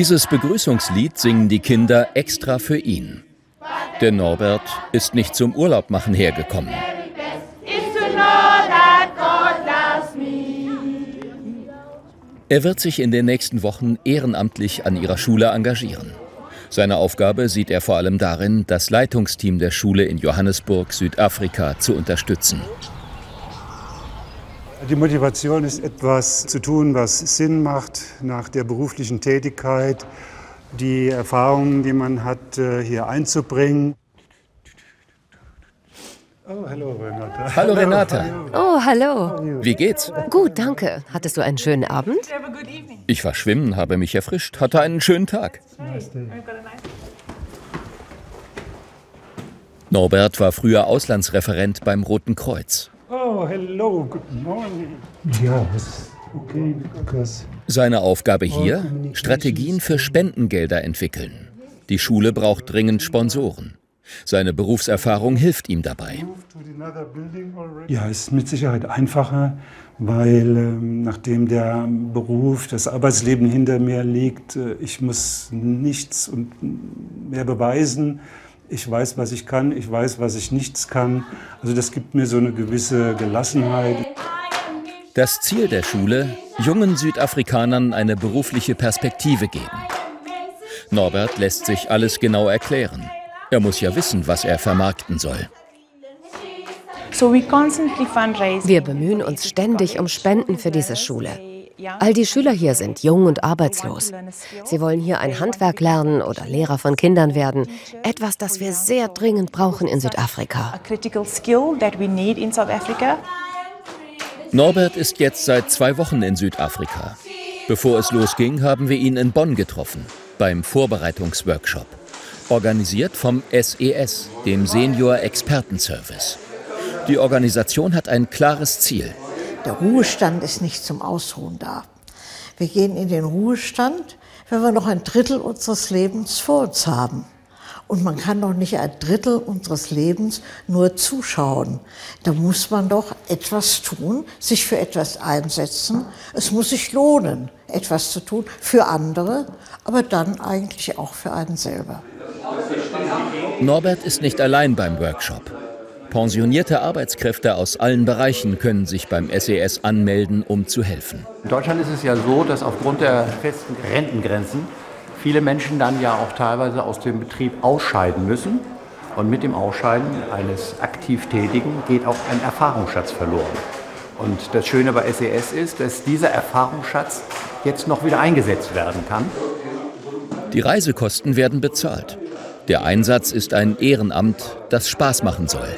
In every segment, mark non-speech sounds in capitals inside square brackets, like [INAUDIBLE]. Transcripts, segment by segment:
Dieses Begrüßungslied singen die Kinder extra für ihn. Denn Norbert ist nicht zum Urlaub machen hergekommen. Er wird sich in den nächsten Wochen ehrenamtlich an ihrer Schule engagieren. Seine Aufgabe sieht er vor allem darin, das Leitungsteam der Schule in Johannesburg, Südafrika, zu unterstützen. Die Motivation ist etwas zu tun, was Sinn macht nach der beruflichen Tätigkeit, die Erfahrungen, die man hat, äh, hier einzubringen. Oh, hallo Renata. Hallo Renata. Oh, hallo. Wie geht's? Gut, danke. Hattest du einen schönen Abend? Ich war schwimmen, habe mich erfrischt, hatte einen schönen Tag. Norbert war früher Auslandsreferent beim Roten Kreuz. Oh, hello, good morning. Ja, okay, because Seine Aufgabe hier? Strategien für Spendengelder entwickeln. Die Schule braucht dringend Sponsoren. Seine Berufserfahrung hilft ihm dabei. Ja, es ist mit Sicherheit einfacher, weil ähm, nachdem der Beruf, das Arbeitsleben hinter mir liegt, äh, ich muss nichts und mehr beweisen. Ich weiß, was ich kann, ich weiß, was ich nichts kann. Also das gibt mir so eine gewisse Gelassenheit. Das Ziel der Schule, jungen Südafrikanern eine berufliche Perspektive geben. Norbert lässt sich alles genau erklären. Er muss ja wissen, was er vermarkten soll. Wir bemühen uns ständig um Spenden für diese Schule. All die Schüler hier sind jung und arbeitslos. Sie wollen hier ein Handwerk lernen oder Lehrer von Kindern werden. Etwas, das wir sehr dringend brauchen in Südafrika. Norbert ist jetzt seit zwei Wochen in Südafrika. Bevor es losging, haben wir ihn in Bonn getroffen, beim Vorbereitungsworkshop organisiert vom SES, e dem Senior Expertenservice. Die Organisation hat ein klares Ziel. Der Ruhestand ist nicht zum Ausruhen da. Wir gehen in den Ruhestand, wenn wir noch ein Drittel unseres Lebens vor uns haben. Und man kann doch nicht ein Drittel unseres Lebens nur zuschauen. Da muss man doch etwas tun, sich für etwas einsetzen. Es muss sich lohnen, etwas zu tun für andere, aber dann eigentlich auch für einen selber. Norbert ist nicht allein beim Workshop. Pensionierte Arbeitskräfte aus allen Bereichen können sich beim SES e anmelden, um zu helfen. In Deutschland ist es ja so, dass aufgrund der festen Rentengrenzen viele Menschen dann ja auch teilweise aus dem Betrieb ausscheiden müssen. Und mit dem Ausscheiden eines aktiv Tätigen geht auch ein Erfahrungsschatz verloren. Und das Schöne bei SES e ist, dass dieser Erfahrungsschatz jetzt noch wieder eingesetzt werden kann. Die Reisekosten werden bezahlt. Der Einsatz ist ein Ehrenamt, das Spaß machen soll.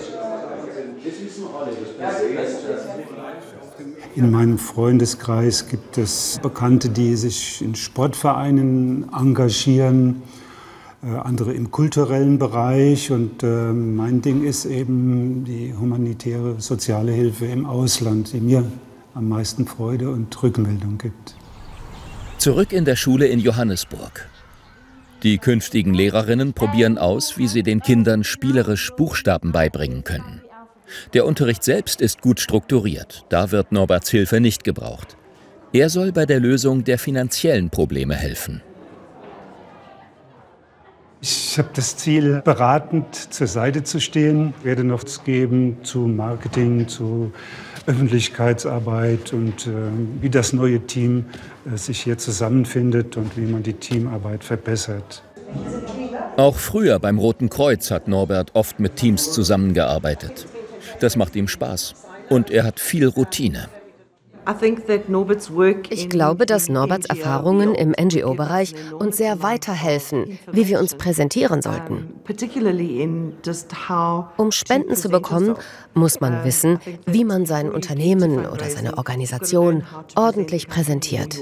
In meinem Freundeskreis gibt es Bekannte, die sich in Sportvereinen engagieren, äh, andere im kulturellen Bereich. Und äh, mein Ding ist eben die humanitäre soziale Hilfe im Ausland, die mir am meisten Freude und Rückmeldung gibt. Zurück in der Schule in Johannesburg. Die künftigen Lehrerinnen probieren aus, wie sie den Kindern spielerisch Buchstaben beibringen können. Der Unterricht selbst ist gut strukturiert, da wird Norberts Hilfe nicht gebraucht. Er soll bei der Lösung der finanziellen Probleme helfen. Ich habe das Ziel, beratend zur Seite zu stehen, ich werde noch geben zu Marketing, zu Öffentlichkeitsarbeit und äh, wie das neue Team äh, sich hier zusammenfindet und wie man die Teamarbeit verbessert. Auch früher beim Roten Kreuz hat Norbert oft mit Teams zusammengearbeitet. Das macht ihm Spaß und er hat viel Routine. Ich glaube, dass Norberts Erfahrungen im NGO-Bereich uns sehr weiterhelfen, wie wir uns präsentieren sollten. Um Spenden zu bekommen, muss man wissen, wie man sein Unternehmen oder seine Organisation ordentlich präsentiert.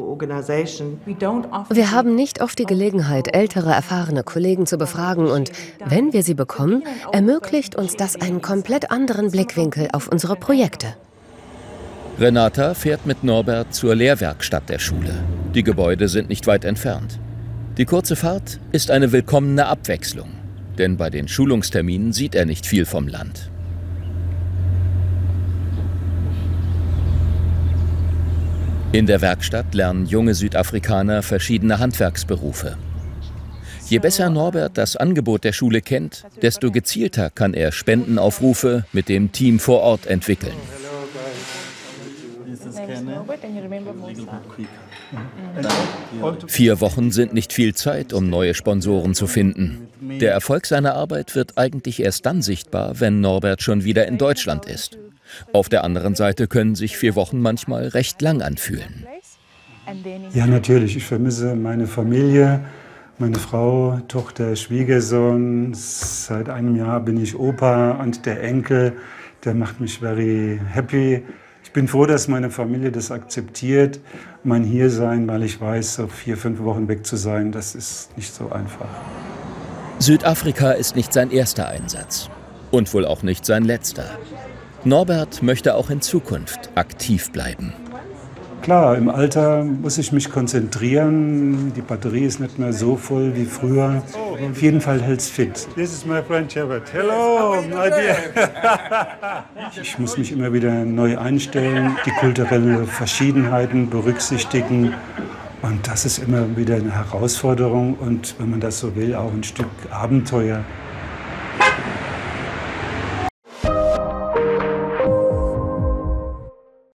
Wir haben nicht oft die Gelegenheit, ältere, erfahrene Kollegen zu befragen und wenn wir sie bekommen, ermöglicht uns das einen komplett anderen Blickwinkel auf unsere Projekte. Renata fährt mit Norbert zur Lehrwerkstatt der Schule. Die Gebäude sind nicht weit entfernt. Die kurze Fahrt ist eine willkommene Abwechslung, denn bei den Schulungsterminen sieht er nicht viel vom Land. In der Werkstatt lernen junge Südafrikaner verschiedene Handwerksberufe. Je besser Norbert das Angebot der Schule kennt, desto gezielter kann er Spendenaufrufe mit dem Team vor Ort entwickeln. Vier Wochen sind nicht viel Zeit, um neue Sponsoren zu finden. Der Erfolg seiner Arbeit wird eigentlich erst dann sichtbar, wenn Norbert schon wieder in Deutschland ist. Auf der anderen Seite können sich vier Wochen manchmal recht lang anfühlen. Ja, natürlich. Ich vermisse meine Familie, meine Frau, Tochter, Schwiegersohn. Seit einem Jahr bin ich Opa und der Enkel, der macht mich very happy. Ich bin froh, dass meine Familie das akzeptiert, mein Hiersein, weil ich weiß, so vier, fünf Wochen weg zu sein, das ist nicht so einfach. Südafrika ist nicht sein erster Einsatz und wohl auch nicht sein letzter. Norbert möchte auch in Zukunft aktiv bleiben. Klar, im Alter muss ich mich konzentrieren. Die Batterie ist nicht mehr so voll wie früher. Auf jeden Fall hält es fit. This is my friend Shepard. Hello, my dear. [LAUGHS] Ich muss mich immer wieder neu einstellen, die kulturellen Verschiedenheiten berücksichtigen. Und das ist immer wieder eine Herausforderung und, wenn man das so will, auch ein Stück Abenteuer.